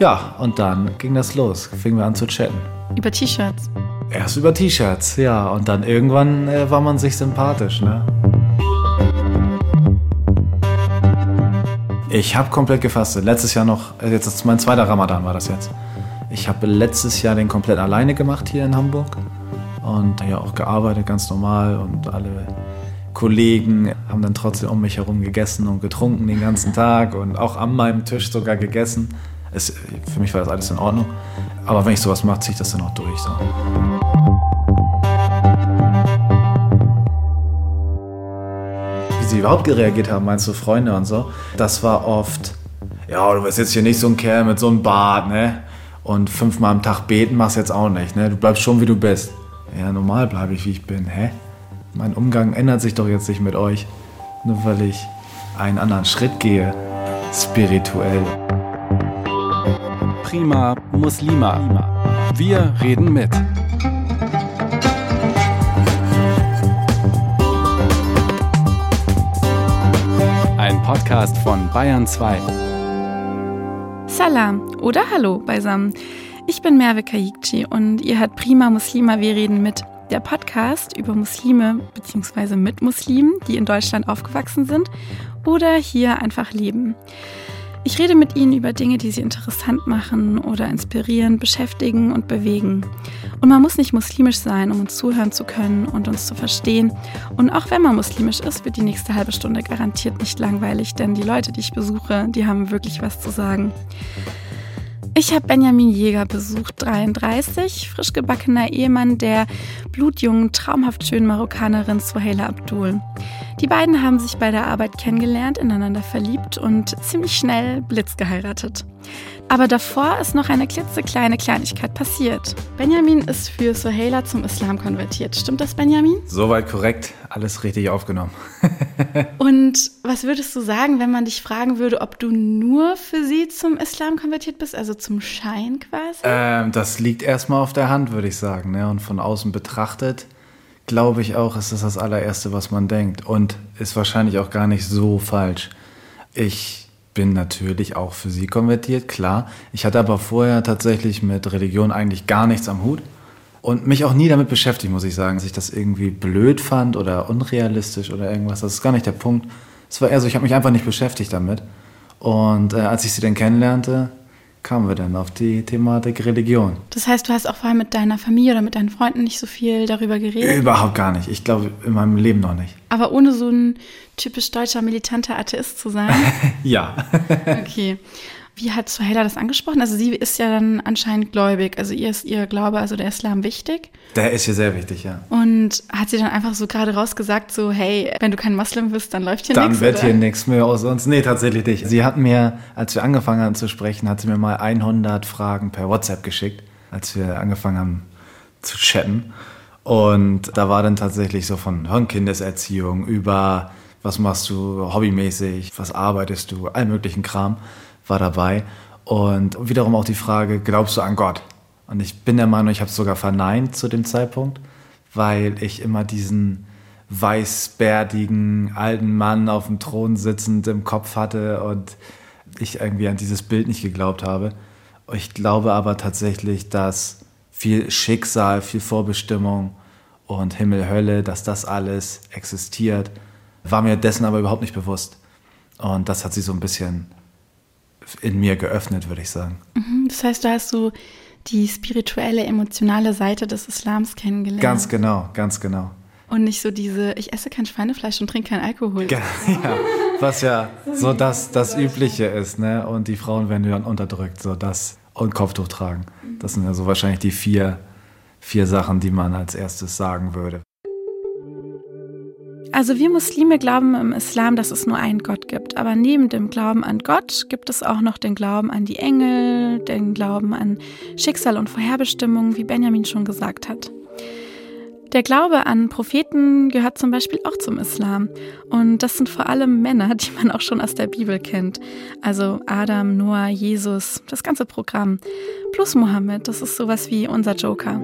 Ja, und dann ging das los. Fingen wir an zu chatten. Über T-Shirts. Erst über T-Shirts, ja. Und dann irgendwann äh, war man sich sympathisch, ne? Ich habe komplett gefastet. Letztes Jahr noch, äh, jetzt ist mein zweiter Ramadan war das jetzt. Ich habe letztes Jahr den komplett alleine gemacht hier in Hamburg und ja auch gearbeitet ganz normal und alle Kollegen haben dann trotzdem um mich herum gegessen und getrunken den ganzen Tag und auch an meinem Tisch sogar gegessen. Es, für mich war das alles in Ordnung. Aber wenn ich sowas mache, ziehe ich das dann auch durch. So. Wie sie überhaupt gereagiert haben, meinst du Freunde und so? Das war oft, ja, du bist jetzt hier nicht so ein Kerl mit so einem Bart, ne? Und fünfmal am Tag beten machst jetzt auch nicht, ne? Du bleibst schon wie du bist. Ja, normal bleibe ich wie ich bin, hä? Mein Umgang ändert sich doch jetzt nicht mit euch, nur weil ich einen anderen Schritt gehe, spirituell. Prima Muslima. Wir reden mit. Ein Podcast von Bayern 2. Salam oder Hallo beisammen. Ich bin Merve Kayikci und ihr hört Prima Muslima, wir reden mit. Der Podcast über Muslime bzw. mit Muslimen, die in Deutschland aufgewachsen sind oder hier einfach leben. Ich rede mit ihnen über Dinge, die sie interessant machen oder inspirieren, beschäftigen und bewegen. Und man muss nicht muslimisch sein, um uns zuhören zu können und uns zu verstehen. Und auch wenn man muslimisch ist, wird die nächste halbe Stunde garantiert nicht langweilig, denn die Leute, die ich besuche, die haben wirklich was zu sagen. Ich habe Benjamin Jäger besucht, 33, frisch gebackener Ehemann der blutjungen, traumhaft schönen Marokkanerin Suhaila Abdul. Die beiden haben sich bei der Arbeit kennengelernt, ineinander verliebt und ziemlich schnell Blitz geheiratet. Aber davor ist noch eine klitzekleine Kleinigkeit passiert. Benjamin ist für Sohaila zum Islam konvertiert. Stimmt das, Benjamin? Soweit korrekt, alles richtig aufgenommen. Und was würdest du sagen, wenn man dich fragen würde, ob du nur für sie zum Islam konvertiert bist, also zum Schein quasi? Ähm, das liegt erstmal auf der Hand, würde ich sagen. Ne? Und von außen betrachtet, glaube ich auch, ist das das allererste, was man denkt. Und ist wahrscheinlich auch gar nicht so falsch. Ich bin natürlich auch für sie konvertiert, klar. Ich hatte aber vorher tatsächlich mit Religion eigentlich gar nichts am Hut und mich auch nie damit beschäftigt, muss ich sagen, dass ich das irgendwie blöd fand oder unrealistisch oder irgendwas. Das ist gar nicht der Punkt. Es war eher so, ich habe mich einfach nicht beschäftigt damit. Und äh, als ich sie dann kennenlernte, kamen wir dann auf die Thematik Religion. Das heißt, du hast auch vorher mit deiner Familie oder mit deinen Freunden nicht so viel darüber geredet? Überhaupt gar nicht. Ich glaube, in meinem Leben noch nicht. Aber ohne so ein typisch deutscher militanter Atheist zu sein? ja. okay. Wie hat Suhaila das angesprochen? Also sie ist ja dann anscheinend gläubig. Also ihr ist ihr Glaube, also der Islam wichtig. Der ist ihr sehr wichtig, ja. Und hat sie dann einfach so gerade rausgesagt, so hey, wenn du kein Moslem bist, dann läuft hier nichts? Dann wird oder? hier nichts mehr aus uns. Nee, tatsächlich nicht. Sie hat mir, als wir angefangen haben zu sprechen, hat sie mir mal 100 Fragen per WhatsApp geschickt, als wir angefangen haben zu chatten. Und da war dann tatsächlich so von, von Kindeserziehung über was machst du hobbymäßig, was arbeitest du, all möglichen Kram war dabei. Und wiederum auch die Frage, glaubst du an Gott? Und ich bin der Meinung, ich habe es sogar verneint zu dem Zeitpunkt, weil ich immer diesen weißbärtigen alten Mann auf dem Thron sitzend im Kopf hatte und ich irgendwie an dieses Bild nicht geglaubt habe. Ich glaube aber tatsächlich, dass viel Schicksal, viel Vorbestimmung und Himmel, Hölle, dass das alles existiert, war mir dessen aber überhaupt nicht bewusst. Und das hat sie so ein bisschen in mir geöffnet, würde ich sagen. Mhm, das heißt, du hast so die spirituelle, emotionale Seite des Islams kennengelernt. Ganz genau, ganz genau. Und nicht so diese, ich esse kein Schweinefleisch und trinke kein Alkohol. Ja, ja, was ja so das, das Übliche ist, ne? Und die Frauen werden dann unterdrückt, so das und Kopftuch tragen. Das sind ja so wahrscheinlich die vier, vier Sachen, die man als erstes sagen würde. Also wir Muslime glauben im Islam, dass es nur einen Gott gibt. Aber neben dem Glauben an Gott gibt es auch noch den Glauben an die Engel, den Glauben an Schicksal und Vorherbestimmung, wie Benjamin schon gesagt hat. Der Glaube an Propheten gehört zum Beispiel auch zum Islam. Und das sind vor allem Männer, die man auch schon aus der Bibel kennt. Also Adam, Noah, Jesus, das ganze Programm. Plus Mohammed, das ist sowas wie unser Joker.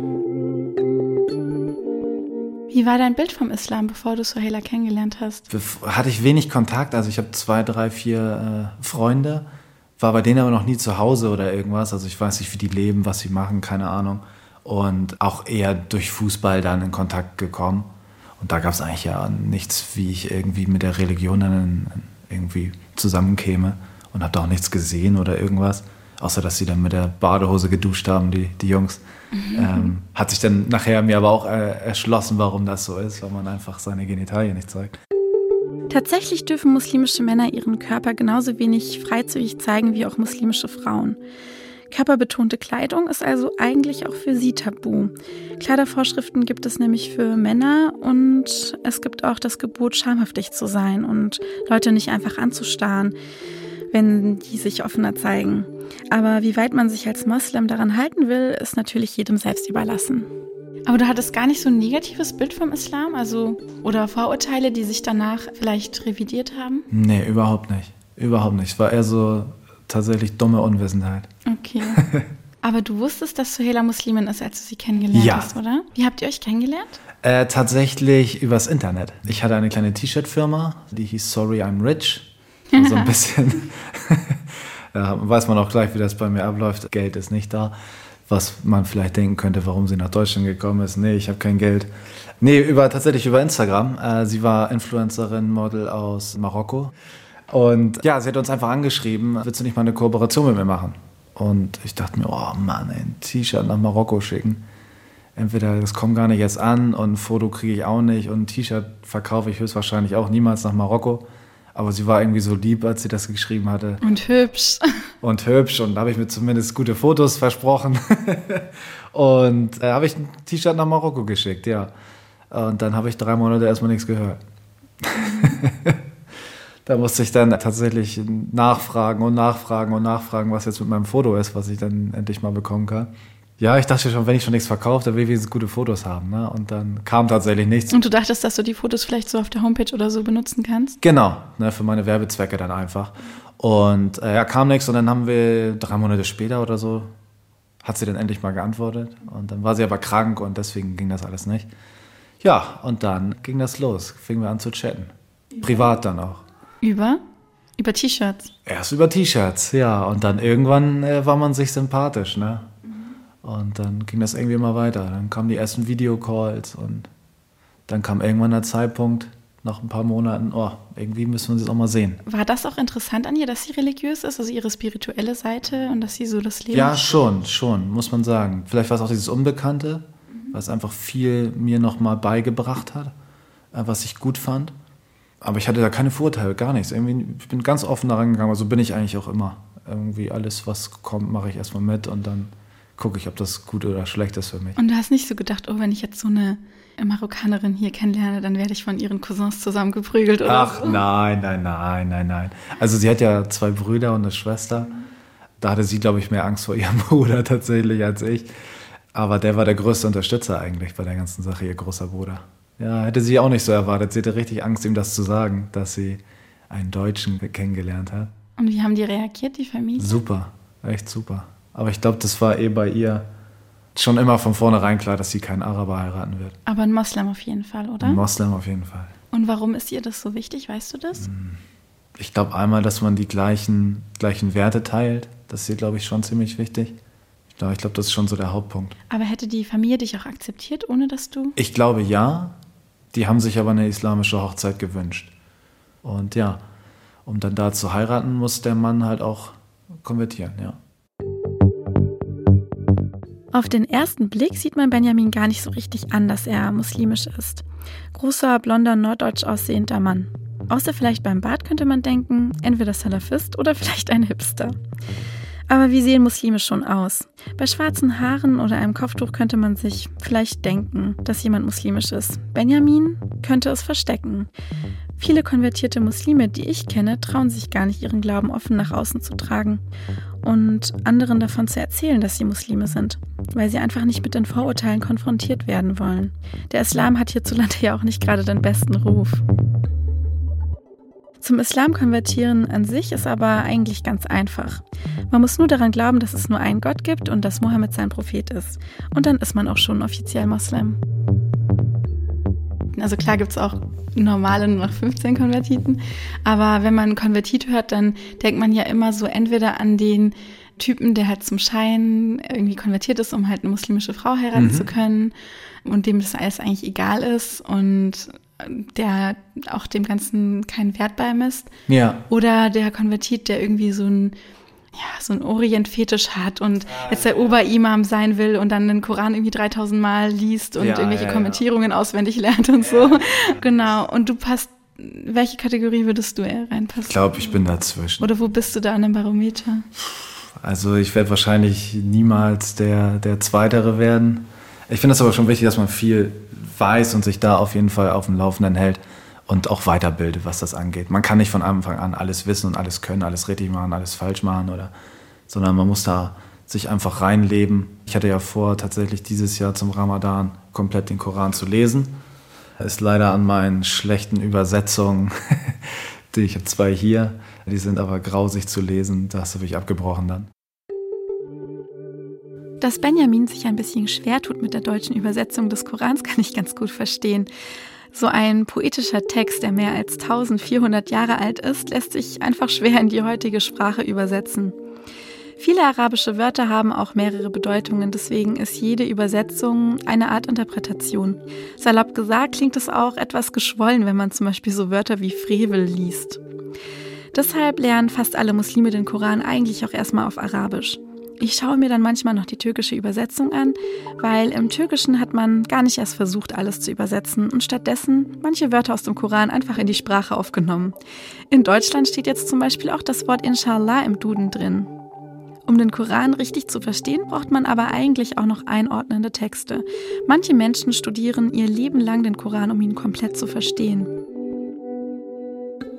Wie war dein Bild vom Islam, bevor du Sohaila kennengelernt hast? Hatte ich wenig Kontakt, also ich habe zwei, drei, vier äh, Freunde war bei denen aber noch nie zu Hause oder irgendwas. Also ich weiß nicht, wie die leben, was sie machen, keine Ahnung. Und auch eher durch Fußball dann in Kontakt gekommen. Und da gab es eigentlich ja nichts, wie ich irgendwie mit der Religion dann irgendwie zusammenkäme und habe da auch nichts gesehen oder irgendwas. Außer dass sie dann mit der Badehose geduscht haben, die, die Jungs. Mhm. Ähm, hat sich dann nachher mir aber auch äh, erschlossen, warum das so ist, weil man einfach seine Genitalien nicht zeigt. Tatsächlich dürfen muslimische Männer ihren Körper genauso wenig freizügig zeigen wie auch muslimische Frauen. Körperbetonte Kleidung ist also eigentlich auch für sie tabu. Kleidervorschriften gibt es nämlich für Männer und es gibt auch das Gebot, schamhaftig zu sein und Leute nicht einfach anzustarren, wenn die sich offener zeigen. Aber wie weit man sich als Moslem daran halten will, ist natürlich jedem selbst überlassen. Aber du hattest gar nicht so ein negatives Bild vom Islam, also oder Vorurteile, die sich danach vielleicht revidiert haben? Nee, überhaupt nicht. Überhaupt nicht. Es war eher so tatsächlich dumme Unwissenheit. Okay. Aber du wusstest, dass Suhela Muslimin ist, als du sie kennengelernt ja. hast, oder? Wie habt ihr euch kennengelernt? Äh, tatsächlich übers Internet. Ich hatte eine kleine T-Shirt-Firma, die hieß Sorry I'm Rich. So ein bisschen. da weiß man auch gleich, wie das bei mir abläuft. Geld ist nicht da was man vielleicht denken könnte, warum sie nach Deutschland gekommen ist. Nee, ich habe kein Geld. Nee, über, tatsächlich über Instagram. Äh, sie war Influencerin, Model aus Marokko. Und ja, sie hat uns einfach angeschrieben, willst du nicht mal eine Kooperation mit mir machen? Und ich dachte mir, oh Mann, ein T-Shirt nach Marokko schicken. Entweder das kommt gar nicht erst an und ein Foto kriege ich auch nicht und ein T-Shirt verkaufe ich höchstwahrscheinlich auch niemals nach Marokko. Aber sie war irgendwie so lieb, als sie das geschrieben hatte. Und hübsch. Und hübsch. Und da habe ich mir zumindest gute Fotos versprochen. und äh, habe ich ein T-Shirt nach Marokko geschickt, ja. Und dann habe ich drei Monate erstmal nichts gehört. da musste ich dann tatsächlich nachfragen und nachfragen und nachfragen, was jetzt mit meinem Foto ist, was ich dann endlich mal bekommen kann. Ja, ich dachte schon, wenn ich schon nichts verkaufe, dann will ich wenigstens gute Fotos haben. Ne? Und dann kam tatsächlich nichts. Und du dachtest, dass du die Fotos vielleicht so auf der Homepage oder so benutzen kannst? Genau, ne, für meine Werbezwecke dann einfach. Und äh, ja, kam nichts und dann haben wir drei Monate später oder so, hat sie dann endlich mal geantwortet. Und dann war sie aber krank und deswegen ging das alles nicht. Ja, und dann ging das los. Fingen wir an zu chatten. Privat dann auch. Über? Über T-Shirts? Erst über T-Shirts, ja. Und dann irgendwann äh, war man sich sympathisch, ne? Und dann ging das irgendwie immer weiter. Dann kamen die ersten Videocalls und dann kam irgendwann der Zeitpunkt, nach ein paar Monaten, oh, irgendwie müssen wir uns jetzt auch mal sehen. War das auch interessant an ihr, dass sie religiös ist, also ihre spirituelle Seite und dass sie so das Leben. Ja, schon, schon, muss man sagen. Vielleicht war es auch dieses Unbekannte, mhm. was einfach viel mir nochmal beigebracht hat, äh, was ich gut fand. Aber ich hatte da keine Vorteile, gar nichts. Irgendwie, ich bin ganz offen daran gegangen, also bin ich eigentlich auch immer. Irgendwie alles, was kommt, mache ich erstmal mit und dann gucke ich, ob das gut oder schlecht ist für mich. Und du hast nicht so gedacht, oh, wenn ich jetzt so eine Marokkanerin hier kennenlerne, dann werde ich von ihren Cousins zusammengeprügelt oder Ach so. nein, nein, nein, nein, nein. Also sie hat ja zwei Brüder und eine Schwester. Da hatte sie, glaube ich, mehr Angst vor ihrem Bruder tatsächlich als ich. Aber der war der größte Unterstützer eigentlich bei der ganzen Sache, ihr großer Bruder. Ja, hätte sie auch nicht so erwartet. Sie hatte richtig Angst, ihm das zu sagen, dass sie einen Deutschen kennengelernt hat. Und wie haben die reagiert, die Familie? Super, echt super. Aber ich glaube, das war eh bei ihr schon immer von vornherein klar, dass sie keinen Araber heiraten wird. Aber ein Moslem auf jeden Fall, oder? Ein Moslem auf jeden Fall. Und warum ist ihr das so wichtig, weißt du das? Hm. Ich glaube einmal, dass man die gleichen, gleichen Werte teilt. Das ist ihr, glaube ich, schon ziemlich wichtig. Ich glaube, ich glaub, das ist schon so der Hauptpunkt. Aber hätte die Familie dich auch akzeptiert, ohne dass du. Ich glaube ja. Die haben sich aber eine islamische Hochzeit gewünscht. Und ja, um dann da zu heiraten, muss der Mann halt auch konvertieren, ja. Auf den ersten Blick sieht man Benjamin gar nicht so richtig an, dass er muslimisch ist. Großer, blonder, norddeutsch aussehender Mann. Außer vielleicht beim Bart könnte man denken, entweder Salafist oder vielleicht ein Hipster. Aber wie sehen Muslime schon aus? Bei schwarzen Haaren oder einem Kopftuch könnte man sich vielleicht denken, dass jemand muslimisch ist. Benjamin könnte es verstecken. Viele konvertierte Muslime, die ich kenne, trauen sich gar nicht, ihren Glauben offen nach außen zu tragen und anderen davon zu erzählen, dass sie Muslime sind, weil sie einfach nicht mit den Vorurteilen konfrontiert werden wollen. Der Islam hat hierzulande ja auch nicht gerade den besten Ruf. Zum Islam konvertieren an sich ist aber eigentlich ganz einfach. Man muss nur daran glauben, dass es nur einen Gott gibt und dass Mohammed sein Prophet ist. Und dann ist man auch schon offiziell Moslem. Konvertiten. Also klar gibt es auch normale nur noch 15 Konvertiten, aber wenn man Konvertit hört, dann denkt man ja immer so entweder an den Typen, der halt zum Schein irgendwie konvertiert ist, um halt eine muslimische Frau heiraten mhm. zu können und dem das alles eigentlich egal ist und der auch dem Ganzen keinen Wert beimisst. Ja. Oder der Konvertit, der irgendwie so ein ja, so ein Orient-Fetisch hat und ah, jetzt der ja. Oberimam sein will und dann den Koran irgendwie 3000 Mal liest und ja, irgendwelche ja, Kommentierungen auswendig lernt und so. Genau. Und du passt, welche Kategorie würdest du eher reinpassen? Ich glaube, ich bin dazwischen. Oder wo bist du da an dem Barometer? Also ich werde wahrscheinlich niemals der, der Zweitere werden. Ich finde es aber schon wichtig, dass man viel weiß und sich da auf jeden Fall auf dem Laufenden hält und auch weiterbildet, was das angeht. Man kann nicht von Anfang an alles wissen und alles können, alles richtig machen, alles falsch machen, oder, sondern man muss da sich einfach reinleben. Ich hatte ja vor, tatsächlich dieses Jahr zum Ramadan komplett den Koran zu lesen. Ist leider an meinen schlechten Übersetzungen, die ich habe zwei hier, die sind aber grausig zu lesen, das habe ich abgebrochen dann. Dass Benjamin sich ein bisschen schwer tut mit der deutschen Übersetzung des Korans, kann ich ganz gut verstehen. So ein poetischer Text, der mehr als 1400 Jahre alt ist, lässt sich einfach schwer in die heutige Sprache übersetzen. Viele arabische Wörter haben auch mehrere Bedeutungen, deswegen ist jede Übersetzung eine Art Interpretation. Salopp gesagt klingt es auch etwas geschwollen, wenn man zum Beispiel so Wörter wie Frevel liest. Deshalb lernen fast alle Muslime den Koran eigentlich auch erstmal auf Arabisch. Ich schaue mir dann manchmal noch die türkische Übersetzung an, weil im Türkischen hat man gar nicht erst versucht, alles zu übersetzen und stattdessen manche Wörter aus dem Koran einfach in die Sprache aufgenommen. In Deutschland steht jetzt zum Beispiel auch das Wort Inshallah im Duden drin. Um den Koran richtig zu verstehen, braucht man aber eigentlich auch noch einordnende Texte. Manche Menschen studieren ihr Leben lang den Koran, um ihn komplett zu verstehen.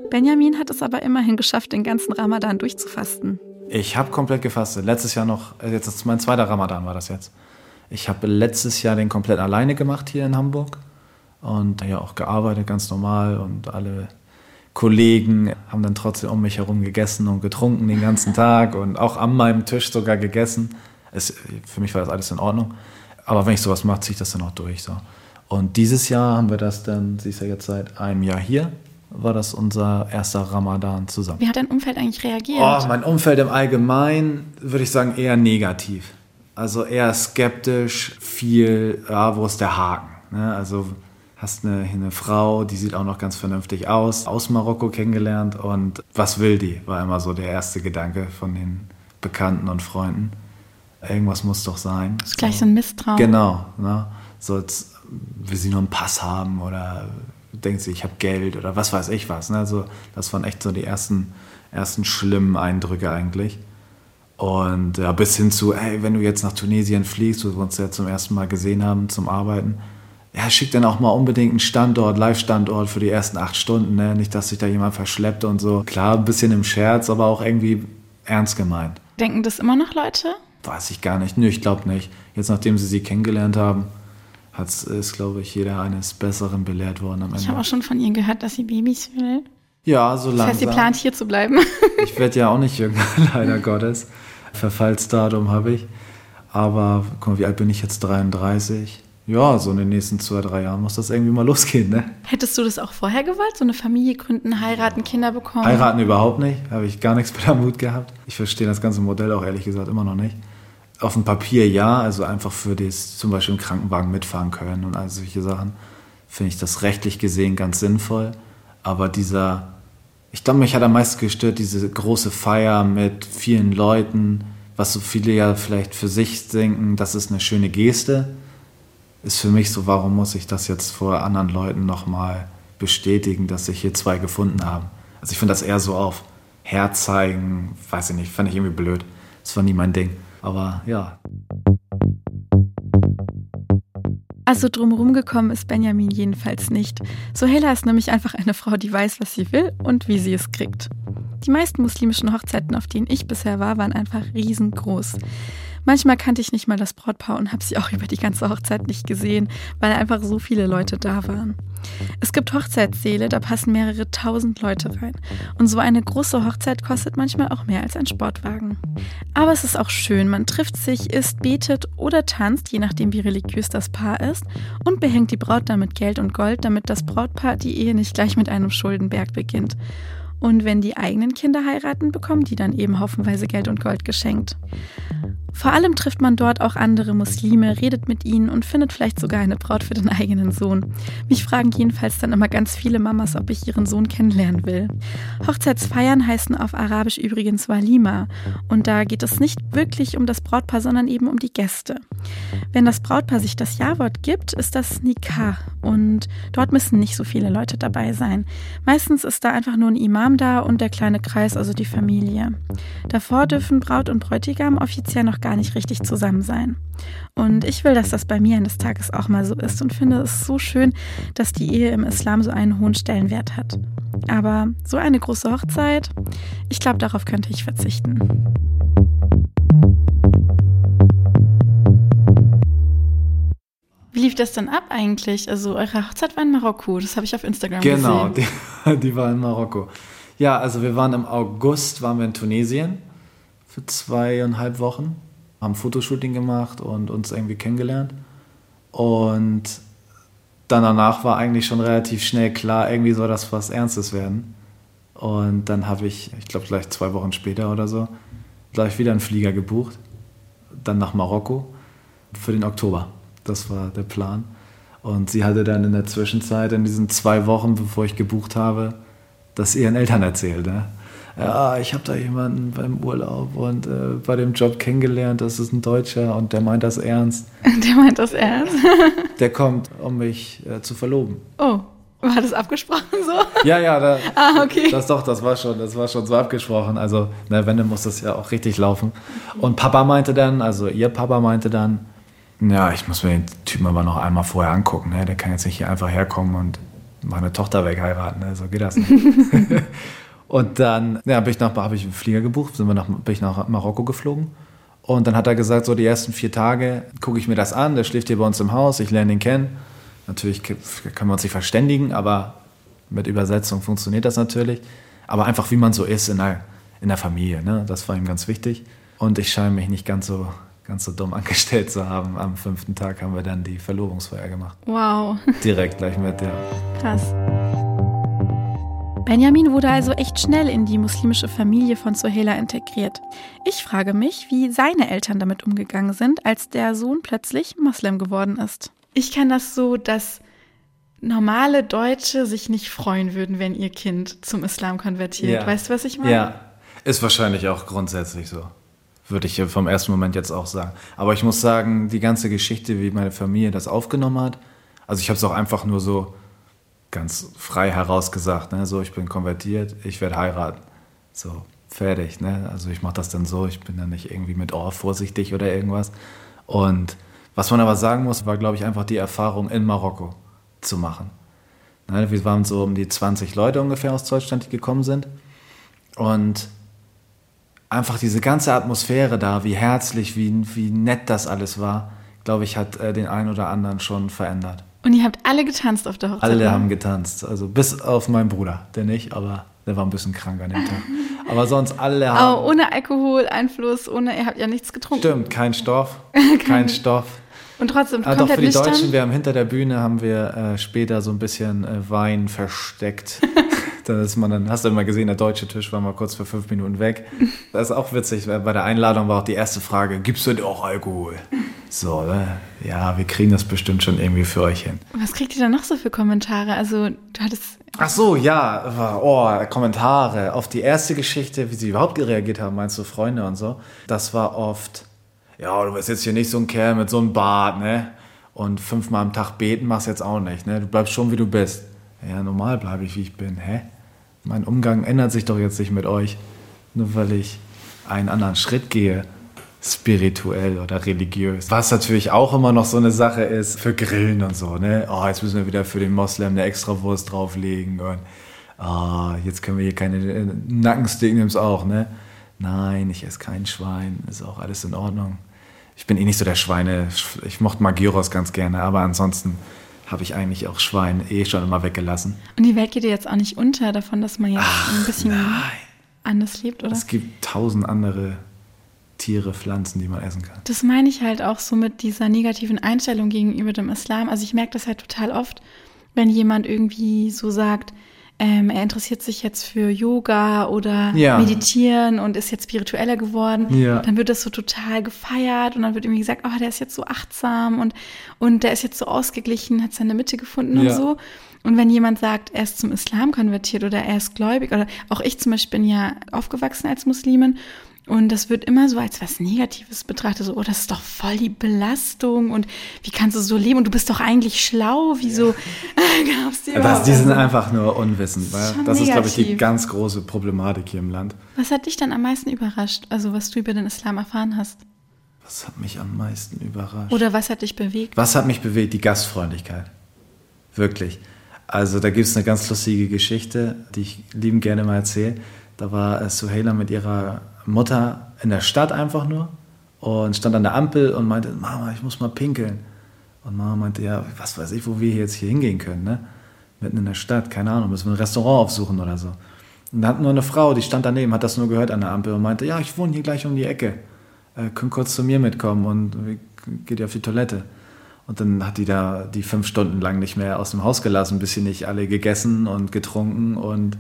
Benjamin hat es aber immerhin geschafft, den ganzen Ramadan durchzufasten. Ich habe komplett gefastet. Letztes Jahr noch, äh, jetzt ist mein zweiter Ramadan war das jetzt. Ich habe letztes Jahr den komplett alleine gemacht hier in Hamburg und ja auch gearbeitet ganz normal und alle Kollegen haben dann trotzdem um mich herum gegessen und getrunken den ganzen Tag und auch an meinem Tisch sogar gegessen. Es, für mich war das alles in Ordnung. Aber wenn ich sowas mache, ziehe ich das dann auch durch. So. Und dieses Jahr haben wir das dann, sie ist ja jetzt seit einem Jahr hier, war das unser erster Ramadan zusammen. Wie hat dein Umfeld eigentlich reagiert? Oh, mein Umfeld im Allgemeinen würde ich sagen eher negativ. Also eher skeptisch, viel, ja, wo ist der Haken? Ne? Also hast eine, eine Frau, die sieht auch noch ganz vernünftig aus, aus Marokko kennengelernt und was will die, war immer so der erste Gedanke von den Bekannten und Freunden. Irgendwas muss doch sein. Das ist gleich so ein Misstrauen. Genau. Ne? So, jetzt will sie nur einen Pass haben oder denkt sie, ich habe Geld oder was weiß ich was. Ne? Also, das waren echt so die ersten, ersten schlimmen Eindrücke eigentlich. Und ja, bis hin zu, ey, wenn du jetzt nach Tunesien fliegst, wo wir uns ja zum ersten Mal gesehen haben zum Arbeiten, ja, schick dann auch mal unbedingt einen Standort, Live-Standort für die ersten acht Stunden, ne? Nicht, dass sich da jemand verschleppt und so. Klar, ein bisschen im Scherz, aber auch irgendwie ernst gemeint. Denken das immer noch Leute? Weiß ich gar nicht. Nö, ich glaube nicht. Jetzt, nachdem sie sie kennengelernt haben, hat, ist, glaube ich, jeder eines Besseren belehrt worden am Ende. Ich habe auch schon von ihr gehört, dass sie Babys will. Ja, so langsam. Das heißt, sie plant hier zu bleiben. ich werde ja auch nicht jünger, leider Gottes. Verfallsdatum habe ich. Aber guck mal, wie alt bin ich jetzt? 33. Ja, so in den nächsten zwei, drei Jahren muss das irgendwie mal losgehen, ne? Hättest du das auch vorher gewollt? So eine Familie gründen, heiraten, Kinder bekommen? Heiraten überhaupt nicht. Habe ich gar nichts mit am Mut gehabt. Ich verstehe das ganze Modell auch ehrlich gesagt immer noch nicht auf dem Papier ja, also einfach für das zum Beispiel im Krankenwagen mitfahren können und all solche Sachen, finde ich das rechtlich gesehen ganz sinnvoll. Aber dieser, ich glaube, mich hat am meisten gestört, diese große Feier mit vielen Leuten, was so viele ja vielleicht für sich denken, das ist eine schöne Geste, ist für mich so, warum muss ich das jetzt vor anderen Leuten nochmal bestätigen, dass sich hier zwei gefunden haben. Also ich finde das eher so auf herzeigen, weiß ich nicht, fand ich irgendwie blöd. Das war nie mein Ding. Aber ja. Also drumherum gekommen ist Benjamin jedenfalls nicht. Sohela ist nämlich einfach eine Frau, die weiß, was sie will und wie sie es kriegt. Die meisten muslimischen Hochzeiten, auf denen ich bisher war, waren einfach riesengroß. Manchmal kannte ich nicht mal das Brautpaar und habe sie auch über die ganze Hochzeit nicht gesehen, weil einfach so viele Leute da waren. Es gibt Hochzeitssäle, da passen mehrere tausend Leute rein. Und so eine große Hochzeit kostet manchmal auch mehr als ein Sportwagen. Aber es ist auch schön, man trifft sich, isst, betet oder tanzt, je nachdem wie religiös das Paar ist, und behängt die Braut damit Geld und Gold, damit das Brautpaar die Ehe nicht gleich mit einem Schuldenberg beginnt. Und wenn die eigenen Kinder heiraten, bekommen die dann eben haufenweise Geld und Gold geschenkt. Vor allem trifft man dort auch andere Muslime, redet mit ihnen und findet vielleicht sogar eine Braut für den eigenen Sohn. Mich fragen jedenfalls dann immer ganz viele Mamas, ob ich ihren Sohn kennenlernen will. Hochzeitsfeiern heißen auf Arabisch übrigens Walima und da geht es nicht wirklich um das Brautpaar, sondern eben um die Gäste. Wenn das Brautpaar sich das Ja-Wort gibt, ist das Nikah und dort müssen nicht so viele Leute dabei sein. Meistens ist da einfach nur ein Imam da und der kleine Kreis, also die Familie. Davor dürfen Braut und Bräutigam offiziell noch gar nicht richtig zusammen sein. Und ich will, dass das bei mir eines Tages auch mal so ist und finde es so schön, dass die Ehe im Islam so einen hohen Stellenwert hat. Aber so eine große Hochzeit, ich glaube, darauf könnte ich verzichten. Wie lief das denn ab eigentlich? Also eure Hochzeit war in Marokko, das habe ich auf Instagram genau, gesehen. Genau, die, die war in Marokko. Ja, also wir waren im August, waren wir in Tunesien für zweieinhalb Wochen, haben Fotoshooting gemacht und uns irgendwie kennengelernt. Und dann danach war eigentlich schon relativ schnell klar, irgendwie soll das was Ernstes werden. Und dann habe ich, ich glaube gleich zwei Wochen später oder so, gleich wieder einen Flieger gebucht. Dann nach Marokko für den Oktober. Das war der Plan. Und sie hatte dann in der Zwischenzeit, in diesen zwei Wochen, bevor ich gebucht habe, das ihren Eltern erzählt. Ne? Ja, ich habe da jemanden beim Urlaub und äh, bei dem Job kennengelernt, das ist ein Deutscher und der meint das ernst. Der meint das ernst? der kommt, um mich äh, zu verloben. Oh. War das abgesprochen so? Ja, ja, da, ah, okay. das doch, das war schon, das war schon so abgesprochen. Also, na, wenn, dann muss das ja auch richtig laufen. Und Papa meinte dann, also ihr Papa meinte dann, ja, ich muss mir den Typen aber noch einmal vorher angucken. Ne? Der kann jetzt nicht hier einfach herkommen und meine Tochter wegheiraten. Ne? So geht das nicht. Und dann ja, bin ich nach, habe ich einen Flieger gebucht, sind wir nach, bin ich nach Marokko geflogen. Und dann hat er gesagt, so die ersten vier Tage gucke ich mir das an, der schläft hier bei uns im Haus, ich lerne ihn kennen. Natürlich können wir uns nicht verständigen, aber mit Übersetzung funktioniert das natürlich. Aber einfach wie man so ist in der, in der Familie, ne? das war ihm ganz wichtig. Und ich scheine mich nicht ganz so, ganz so dumm angestellt zu haben. Am fünften Tag haben wir dann die Verlobungsfeier gemacht. Wow. Direkt gleich mit, ja. Krass. Benjamin wurde also echt schnell in die muslimische Familie von Sohela integriert. Ich frage mich, wie seine Eltern damit umgegangen sind, als der Sohn plötzlich Moslem geworden ist. Ich kenne das so, dass normale Deutsche sich nicht freuen würden, wenn ihr Kind zum Islam konvertiert. Ja. Weißt du, was ich meine? Ja, ist wahrscheinlich auch grundsätzlich so. Würde ich vom ersten Moment jetzt auch sagen. Aber ich muss sagen, die ganze Geschichte, wie meine Familie das aufgenommen hat, also ich habe es auch einfach nur so ganz frei herausgesagt, ne? so ich bin konvertiert, ich werde heiraten. So, fertig. Ne? Also ich mache das dann so, ich bin dann nicht irgendwie mit oh, vorsichtig oder irgendwas. Und was man aber sagen muss, war, glaube ich, einfach die Erfahrung in Marokko zu machen. Ne? Wir waren so um die 20 Leute ungefähr aus Deutschland, die gekommen sind. Und einfach diese ganze Atmosphäre da, wie herzlich, wie, wie nett das alles war, glaube ich, hat äh, den einen oder anderen schon verändert. Und ihr habt alle getanzt auf der Hochzeit? Alle haben getanzt. Also bis auf meinen Bruder, der nicht, aber der war ein bisschen krank an dem Tag. Aber sonst alle haben. Aber ohne Alkoholeinfluss, ohne, ihr habt ja nichts getrunken. Stimmt, kein Stoff. kein, Stoff. Und trotzdem ah, komplett Doch für die? Deutschen, wir haben hinter der Bühne haben wir äh, später so ein bisschen äh, Wein versteckt. da ist man dann, hast du immer gesehen, der deutsche Tisch war mal kurz für fünf Minuten weg. Das ist auch witzig. Bei der Einladung war auch die erste Frage: Gibst du denn auch Alkohol? So, ne? ja, wir kriegen das bestimmt schon irgendwie für euch hin. Was kriegt ihr da noch so für Kommentare? Also, du hattest. Ach so, ja, oh, Kommentare auf die erste Geschichte, wie sie überhaupt reagiert haben, meinst du, Freunde und so. Das war oft, ja, du bist jetzt hier nicht so ein Kerl mit so einem Bart, ne? Und fünfmal am Tag beten machst jetzt auch nicht, ne? Du bleibst schon, wie du bist. Ja, normal bleibe ich, wie ich bin, hä? Mein Umgang ändert sich doch jetzt nicht mit euch, nur weil ich einen anderen Schritt gehe spirituell oder religiös. Was natürlich auch immer noch so eine Sache ist für Grillen und so. Ne? Oh, jetzt müssen wir wieder für den Moslem eine Extrawurst drauflegen und oh, jetzt können wir hier keine äh, Nackensteak nimm's auch. Ne? Nein, ich esse kein Schwein, ist auch alles in Ordnung. Ich bin eh nicht so der Schweine. Ich mochte mal Gyros ganz gerne, aber ansonsten habe ich eigentlich auch Schwein eh schon immer weggelassen. Und die Welt geht dir jetzt auch nicht unter davon, dass man jetzt Ach, ein bisschen nein. anders lebt, oder? Es gibt tausend andere Tiere, Pflanzen, die man essen kann. Das meine ich halt auch so mit dieser negativen Einstellung gegenüber dem Islam. Also ich merke das halt total oft, wenn jemand irgendwie so sagt, ähm, er interessiert sich jetzt für Yoga oder ja. Meditieren und ist jetzt spiritueller geworden, ja. dann wird das so total gefeiert und dann wird irgendwie gesagt, oh, der ist jetzt so achtsam und, und der ist jetzt so ausgeglichen, hat seine Mitte gefunden ja. und so. Und wenn jemand sagt, er ist zum Islam konvertiert oder er ist gläubig, oder auch ich zum Beispiel bin ja aufgewachsen als Muslimin und das wird immer so als was Negatives betrachtet, so, oh, das ist doch voll die Belastung und wie kannst du so leben und du bist doch eigentlich schlau, wieso ja. glaubst du das, Die sind einfach nur unwissend, weil das ist, glaube ich, die ganz große Problematik hier im Land. Was hat dich dann am meisten überrascht, also was du über den Islam erfahren hast? Was hat mich am meisten überrascht? Oder was hat dich bewegt? Was hat mich bewegt? Die Gastfreundlichkeit. Wirklich. Also da gibt es eine ganz lustige Geschichte, die ich liebend gerne mal erzähle. Da war Suhaila mit ihrer Mutter in der Stadt einfach nur und stand an der Ampel und meinte, Mama, ich muss mal pinkeln. Und Mama meinte, ja, was weiß ich, wo wir jetzt hier hingehen können, ne? Mitten in der Stadt, keine Ahnung, müssen wir ein Restaurant aufsuchen oder so. Und da hat nur eine Frau, die stand daneben, hat das nur gehört an der Ampel und meinte, ja, ich wohne hier gleich um die Ecke. Äh, könnt kurz zu mir mitkommen und geht ihr auf die Toilette. Und dann hat die da die fünf Stunden lang nicht mehr aus dem Haus gelassen, bis sie nicht alle gegessen und getrunken und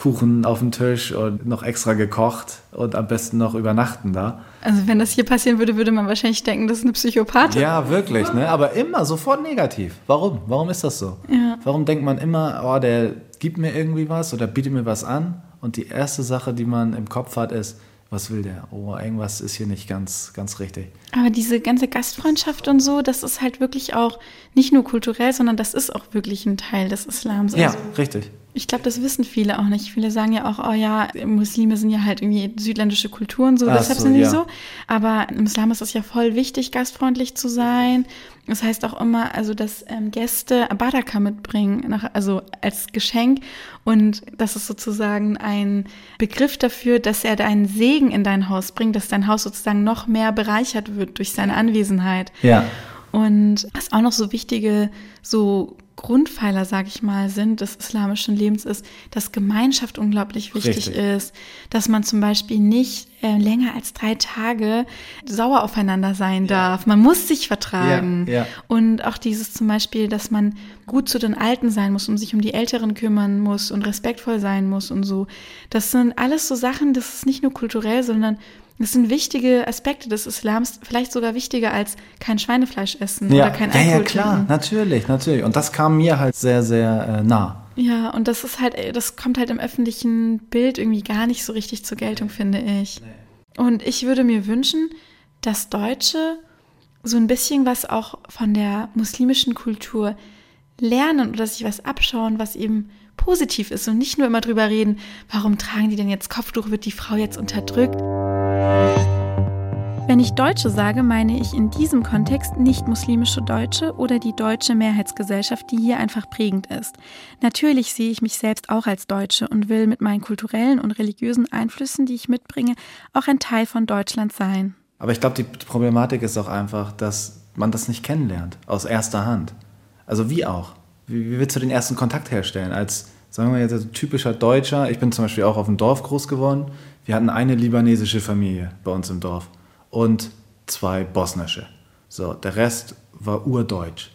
Kuchen auf dem Tisch und noch extra gekocht und am besten noch übernachten da. Also wenn das hier passieren würde, würde man wahrscheinlich denken, das ist eine Psychopathin. Ja, wirklich, ne? Aber immer sofort negativ. Warum? Warum ist das so? Ja. Warum denkt man immer, oh, der gibt mir irgendwie was oder bietet mir was an? Und die erste Sache, die man im Kopf hat, ist, was will der? Oh, irgendwas ist hier nicht ganz, ganz richtig. Aber diese ganze Gastfreundschaft und so, das ist halt wirklich auch nicht nur kulturell, sondern das ist auch wirklich ein Teil des Islams. Ja, also richtig. Ich glaube, das wissen viele auch nicht. Viele sagen ja auch, oh ja, Muslime sind ja halt irgendwie südländische Kulturen, so, Ach deshalb so, sind die ja. so. Aber im Islam ist es ja voll wichtig, gastfreundlich zu sein. Das heißt auch immer, also dass ähm, Gäste Baraka mitbringen, nach, also als Geschenk. Und das ist sozusagen ein Begriff dafür, dass er deinen Segen in dein Haus bringt, dass dein Haus sozusagen noch mehr bereichert wird durch seine Anwesenheit. Ja. Und was auch noch so wichtige, so Grundpfeiler, sage ich mal, sind des islamischen Lebens, ist, dass Gemeinschaft unglaublich wichtig Richtig. ist, dass man zum Beispiel nicht äh, länger als drei Tage sauer aufeinander sein ja. darf. Man muss sich vertragen. Ja, ja. Und auch dieses zum Beispiel, dass man gut zu den Alten sein muss und sich um die Älteren kümmern muss und respektvoll sein muss und so. Das sind alles so Sachen, das ist nicht nur kulturell, sondern das sind wichtige Aspekte des Islams, vielleicht sogar wichtiger als kein Schweinefleisch essen ja. oder kein Alkohol Ja, ja, klar, trinken. natürlich, natürlich. Und das kam mir halt sehr, sehr äh, nah. Ja, und das ist halt, das kommt halt im öffentlichen Bild irgendwie gar nicht so richtig zur Geltung, finde ich. Nee. Und ich würde mir wünschen, dass Deutsche so ein bisschen was auch von der muslimischen Kultur lernen oder sich was abschauen, was eben positiv ist und nicht nur immer drüber reden, warum tragen die denn jetzt Kopftuch, wird die Frau jetzt unterdrückt. Wenn ich Deutsche sage, meine ich in diesem Kontext nicht muslimische Deutsche oder die deutsche Mehrheitsgesellschaft, die hier einfach prägend ist. Natürlich sehe ich mich selbst auch als Deutsche und will mit meinen kulturellen und religiösen Einflüssen, die ich mitbringe, auch ein Teil von Deutschland sein. Aber ich glaube, die Problematik ist auch einfach, dass man das nicht kennenlernt, aus erster Hand. Also wie auch? Wie, willst du den ersten Kontakt herstellen? Als, sagen wir jetzt, typischer Deutscher, ich bin zum Beispiel auch auf dem Dorf groß geworden, wir hatten eine libanesische Familie bei uns im Dorf und zwei bosnische. So, der Rest war urdeutsch.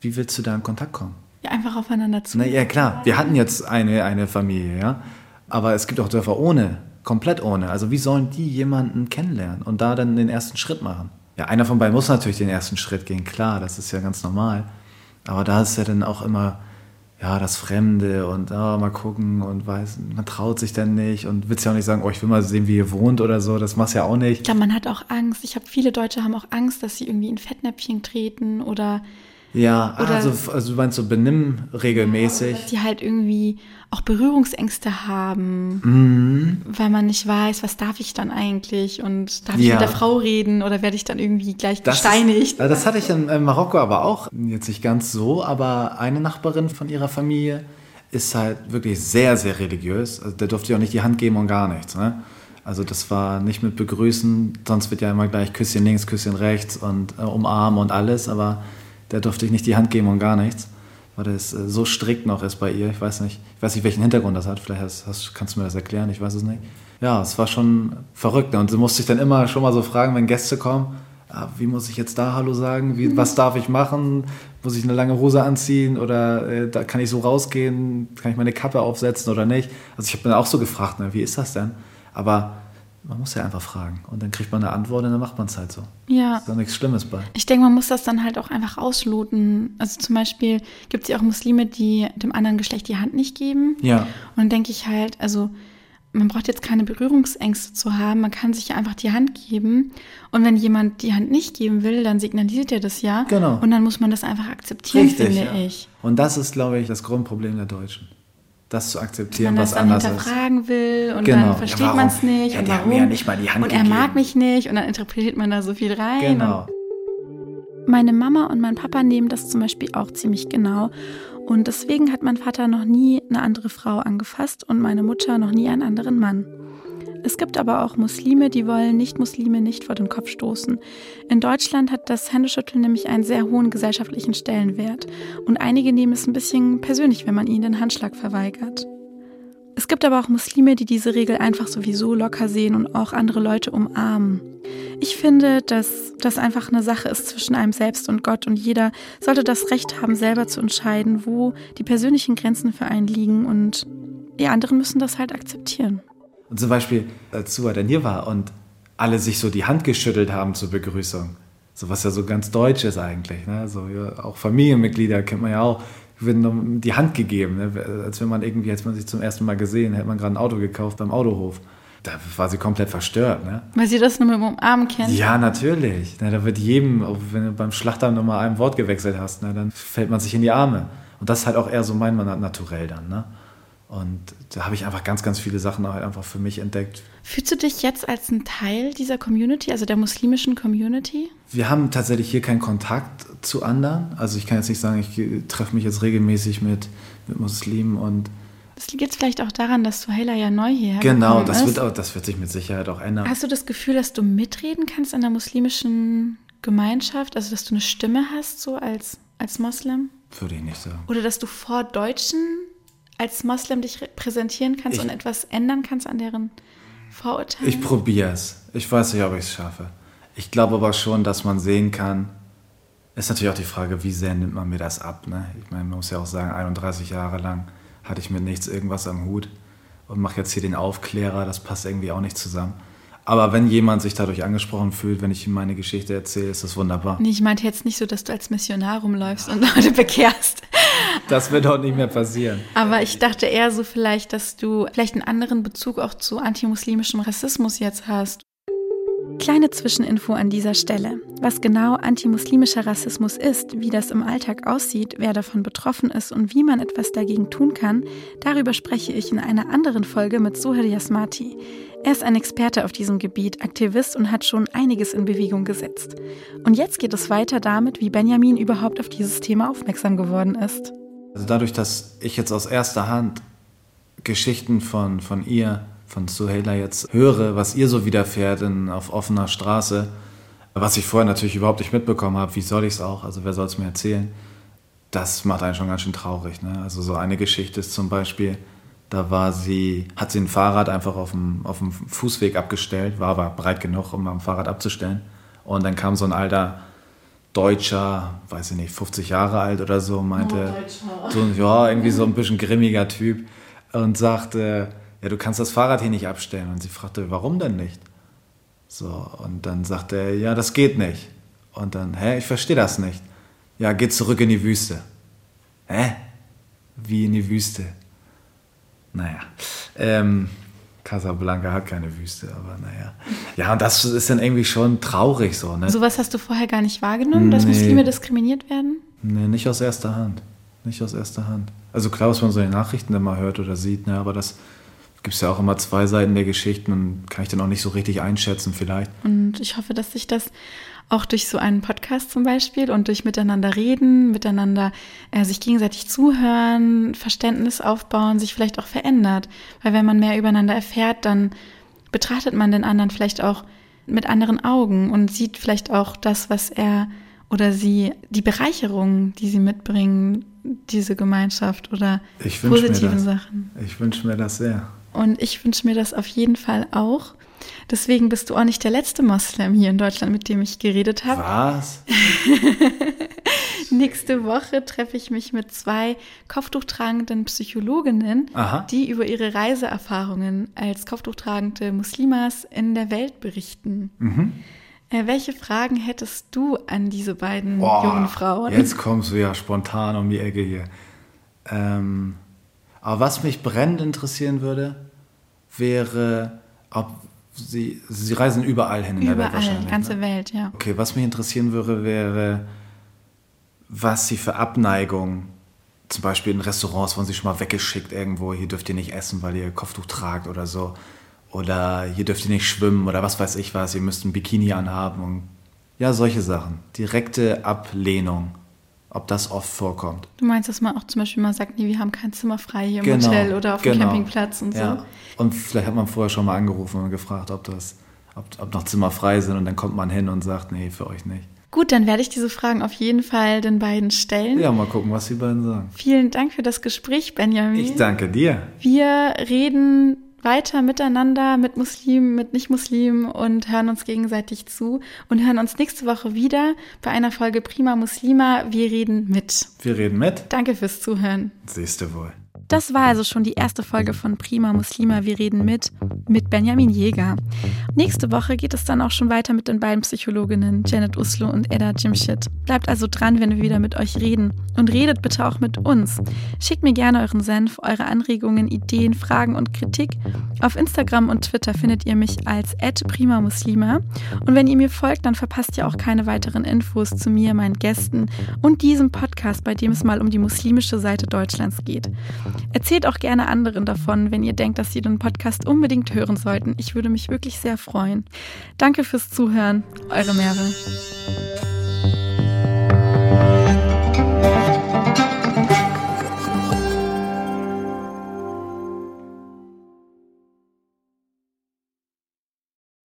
Wie willst du da in Kontakt kommen? Ja, einfach aufeinander zu. Na ja, klar. Wir hatten jetzt eine, eine Familie, ja. Aber es gibt auch Dörfer ohne, komplett ohne. Also wie sollen die jemanden kennenlernen und da dann den ersten Schritt machen? Ja, einer von beiden muss natürlich den ersten Schritt gehen, klar, das ist ja ganz normal. Aber da ist ja dann auch immer ja, das Fremde und oh, mal gucken und weiß, man traut sich dann nicht und will ja auch nicht sagen, oh, ich will mal sehen, wie ihr wohnt oder so, das machst ja auch nicht. Ich glaube, man hat auch Angst. Ich habe viele Deutsche haben auch Angst, dass sie irgendwie in Fettnäpfchen treten oder ja, Oder also, also du meinst so benimm regelmäßig. Die halt irgendwie auch Berührungsängste haben, mhm. weil man nicht weiß, was darf ich dann eigentlich und darf ja. ich mit der Frau reden oder werde ich dann irgendwie gleich das gesteinigt? Ist, das hatte ich in, Marokko aber auch, jetzt nicht ganz so, aber eine Nachbarin von ihrer Familie ist halt wirklich sehr, sehr religiös. Also der durfte ja auch nicht die Hand geben und gar nichts. Ne? Also das war nicht mit Begrüßen, sonst wird ja immer gleich Küsschen links, Küsschen rechts und äh, umarmen und alles, aber da durfte ich nicht die Hand geben und gar nichts, weil das äh, so strikt noch ist bei ihr. Ich weiß nicht, ich weiß nicht, welchen Hintergrund das hat. Vielleicht hast, hast, kannst du mir das erklären, ich weiß es nicht. Ja, es war schon verrückt. Und sie musste ich dann immer schon mal so fragen, wenn Gäste kommen, ah, wie muss ich jetzt da Hallo sagen? Wie, was darf ich machen? Muss ich eine lange Hose anziehen oder äh, da kann ich so rausgehen? Kann ich meine Kappe aufsetzen oder nicht? Also ich habe dann auch so gefragt, ne, wie ist das denn? Aber man muss ja einfach fragen und dann kriegt man eine Antwort und dann macht man es halt so. Ja. Ist doch nichts Schlimmes bei. Ich denke, man muss das dann halt auch einfach ausloten. Also zum Beispiel gibt es ja auch Muslime, die dem anderen Geschlecht die Hand nicht geben. Ja. Und dann denke ich halt, also man braucht jetzt keine Berührungsängste zu haben, man kann sich ja einfach die Hand geben. Und wenn jemand die Hand nicht geben will, dann signalisiert er das ja. Genau. Und dann muss man das einfach akzeptieren, Richtig, finde ja. ich. Und das ist, glaube ich, das Grundproblem der Deutschen. Das zu akzeptieren, man was das dann anders ist. hinterfragen will und Genau. dann Ja, versteht warum? man es nicht Ja, und warum. mir ja nicht mal die Hand und er gegeben. mag mich nicht und dann interpretiert man da so viel rein. Genau. Meine Mama und mein Papa nehmen das zum Beispiel auch ziemlich genau. Und deswegen hat mein Vater noch nie eine andere Frau angefasst und meine Mutter noch nie einen anderen Mann. Es gibt aber auch Muslime, die wollen Nicht-Muslime nicht vor den Kopf stoßen. In Deutschland hat das Händeschütteln nämlich einen sehr hohen gesellschaftlichen Stellenwert. Und einige nehmen es ein bisschen persönlich, wenn man ihnen den Handschlag verweigert. Es gibt aber auch Muslime, die diese Regel einfach sowieso locker sehen und auch andere Leute umarmen. Ich finde, dass das einfach eine Sache ist zwischen einem selbst und Gott und jeder sollte das Recht haben, selber zu entscheiden, wo die persönlichen Grenzen für einen liegen und die anderen müssen das halt akzeptieren. Und zum Beispiel, als Suha dann hier war und alle sich so die Hand geschüttelt haben zur Begrüßung. So was ja so ganz deutsch ist eigentlich. Ne? So, ja, auch Familienmitglieder kennt man ja auch. Werden die Hand gegeben, ne? als wenn man irgendwie, als man sich zum ersten Mal gesehen, hätte man gerade ein Auto gekauft beim Autohof. Da war sie komplett verstört. Ne? Weil sie das nur mit dem Umarmen kennt. Ja, natürlich. Ne, da wird jedem, auch wenn du beim Schlachter nur mal ein Wort gewechselt hast, ne, dann fällt man sich in die Arme. Und das ist halt auch eher so mein Mann naturell dann. Ne? Und da habe ich einfach ganz, ganz viele Sachen halt einfach für mich entdeckt. Fühlst du dich jetzt als ein Teil dieser Community, also der muslimischen Community? Wir haben tatsächlich hier keinen Kontakt zu anderen. Also ich kann jetzt nicht sagen, ich treffe mich jetzt regelmäßig mit, mit Muslimen und Das liegt jetzt vielleicht auch daran, dass Suhaila ja neu hierher genau, das ist. wird, auch, das wird sich mit Sicherheit auch ändern. Hast du das Gefühl, dass du mitreden kannst in der muslimischen Gemeinschaft? Also, dass du eine Stimme hast, so als, als Moslem? Würde ich nicht sagen. Oder dass du vor Deutschen als Moslem dich repräsentieren kannst Ich- und etwas ändern kannst an deren Vorurteilen? Ich probiere es. Ich weiß nicht, ob ich es schaffe. Ich glaube aber schon, dass man sehen kann. Ist natürlich auch die Frage, wie sehr nimmt man mir das ab? Ne? Ich meine, man muss ja auch sagen, 31 Jahre lang hatte ich mit nichts irgendwas am Hut und mache jetzt hier den Aufklärer. Das passt irgendwie auch nicht zusammen. Aber wenn jemand sich dadurch angesprochen fühlt, wenn ich ihm meine Geschichte erzähle, ist das wunderbar. Nee, ich meinte jetzt nicht so, dass du als Missionar rumläufst und Leute bekehrst. Das wird auch nicht mehr passieren. Aber ich dachte eher so vielleicht, dass du vielleicht einen anderen Bezug auch zu antimuslimischem Rassismus jetzt hast. Kleine Zwischeninfo an dieser Stelle. Was genau antimuslimischer Rassismus ist, wie das im Alltag aussieht, wer davon betroffen ist und wie man etwas dagegen tun kann, darüber spreche ich in einer anderen Folge mit Suhel Yasmati. Er ist ein Experte auf diesem Gebiet, Aktivist und hat schon einiges in Bewegung gesetzt. Und jetzt geht es weiter damit, wie Benjamin überhaupt auf dieses Thema aufmerksam geworden ist. Also dadurch, dass ich jetzt aus erster Hand Geschichten von, von ihr, von Suheila jetzt höre, was ihr so widerfährt in, auf offener Straße, was ich vorher natürlich überhaupt nicht mitbekommen habe, wie soll ich es auch, also wer soll es mir erzählen, das macht einen schon ganz schön traurig. Ne? Also so eine Geschichte ist zum Beispiel, da war sie, hat sie ein Fahrrad einfach auf dem, auf dem Fußweg abgestellt, war aber breit genug, um am Fahrrad abzustellen. Und dann kam so ein alter Deutscher, weiß ich nicht, 50 Jahre alt oder so, meinte, so, ja, irgendwie so ein bisschen grimmiger Typ und sagte, ja, du kannst das Fahrrad hier nicht abstellen. Und sie fragte, warum denn nicht? So, und dann sagte er, ja, das geht nicht. Und dann, hä, ich verstehe das nicht. Ja, geh zurück in die Wüste. Hä? Wie in die Wüste? Naja, ähm, Casablanca hat keine Wüste, aber naja. Ja, und das ist dann irgendwie schon traurig so, ne? Sowas hast du vorher gar nicht wahrgenommen, dass Nee. Muslime diskriminiert werden? Nee, nicht aus erster Hand. Nicht aus erster Hand. Also klar, was man so in den Nachrichten immer hört oder sieht, ne, aber das gibt es ja auch immer zwei Seiten der Geschichten und kann ich dann auch nicht so richtig einschätzen vielleicht. Und ich hoffe, dass sich das auch durch so einen Podcast zum Beispiel und durch miteinander reden, miteinander äh, sich gegenseitig zuhören, Verständnis aufbauen, sich vielleicht auch verändert. Weil wenn man mehr übereinander erfährt, dann betrachtet man den anderen vielleicht auch mit anderen Augen und sieht vielleicht auch das, was er oder sie, die Bereicherung, die sie mitbringen, diese Gemeinschaft oder positiven Sachen. Ich wünsche mir das sehr. Und ich wünsche mir das auf jeden Fall auch. Deswegen bist du auch nicht der letzte Moslem hier in Deutschland, mit dem ich geredet habe. Was? Nächste Woche treffe ich mich mit zwei kopftuchtragenden Psychologinnen, Aha. die über ihre Reiseerfahrungen als kopftuchtragende Muslimas in der Welt berichten. Mhm. Äh, welche Fragen hättest du an diese beiden oh, jungen Frauen? Jetzt kommst du ja spontan um die Ecke hier. Ähm, aber was mich brennend interessieren würde, wäre, ob sie, sie reisen überall hin in überall, der Welt wahrscheinlich. Ganze ne? Welt, ja. Okay, was mich interessieren würde, wäre, was sie für Abneigung, zum Beispiel in Restaurants wurden sie schon mal weggeschickt irgendwo, hier dürft ihr nicht essen, weil ihr Kopftuch tragt oder so. Oder hier dürft ihr nicht schwimmen oder was weiß ich was, ihr müsst ein Bikini anhaben und ja, solche Sachen. Direkte Ablehnung, ob das oft vorkommt. Du meinst, dass man auch zum Beispiel mal sagt, nee, wir haben kein Zimmer frei hier im genau, Hotel oder auf genau. dem Campingplatz und ja. so. Und vielleicht hat man vorher schon mal angerufen und gefragt, ob das, ob, ob noch Zimmer frei sind und dann kommt man hin und sagt, nee, für euch nicht. Gut, dann werde ich diese Fragen auf jeden Fall den beiden stellen. Ja, mal gucken, was die beiden sagen. Vielen Dank für das Gespräch, Benjamin. Ich danke dir. Wir reden weiter miteinander mit Muslimen, mit Nicht-Muslimen und hören uns gegenseitig zu und hören uns nächste Woche wieder bei einer Folge Prima Muslima. Wir reden mit. Wir reden mit. Danke fürs Zuhören. Siehst du wohl. Das war also schon die erste Folge von Prima Muslima. Wir reden mit, mit Benjamin Jäger. Nächste Woche geht es dann auch schon weiter mit den beiden Psychologinnen Janet Uslo und Edda Jimshit. Bleibt also dran, wenn wir wieder mit euch reden. Und redet bitte auch mit uns. Schickt mir gerne euren Senf, eure Anregungen, Ideen, Fragen und Kritik. Auf Instagram und Twitter findet ihr mich als @primamuslima. Und wenn ihr mir folgt, dann verpasst ihr auch keine weiteren Infos zu mir, meinen Gästen und diesem Podcast, bei dem es mal um die muslimische Seite Deutschlands geht. Erzählt auch gerne anderen davon, wenn ihr denkt, dass sie den Podcast unbedingt hören sollten. Ich würde mich wirklich sehr freuen. Danke fürs Zuhören. Eure Merve.